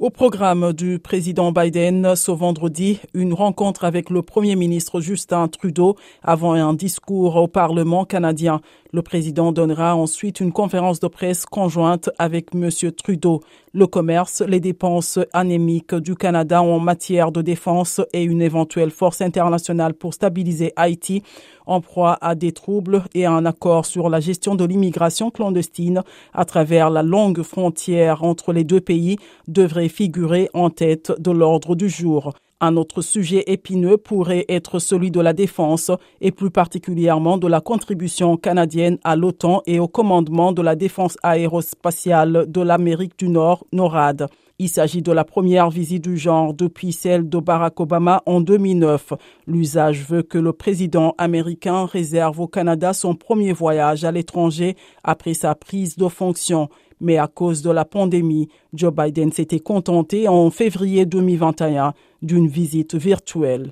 Au programme du président Biden ce vendredi, une rencontre avec le premier ministre Justin Trudeau avant un discours au Parlement canadien. Le président donnera ensuite une conférence de presse conjointe avec M. Trudeau. Le commerce, les dépenses anémiques du Canada en matière de défense et une éventuelle force internationale pour stabiliser Haïti en proie à des troubles et un accord sur la gestion de l'immigration clandestine à travers la longue frontière entre les deux pays devraient figurer en tête de l'ordre du jour. Un autre sujet épineux pourrait être celui de la défense et plus particulièrement de la contribution canadienne à l'OTAN et au commandement de la défense aérospatiale de l'Amérique du Nord, NORAD. Il s'agit de la première visite du genre depuis celle de Barack Obama en 2009. L'usage veut que le président américain réserve au Canada son premier voyage à l'étranger après sa prise de fonction. Mais à cause de la pandémie, Joe Biden s'était contenté en février 2021 d'une visite virtuelle.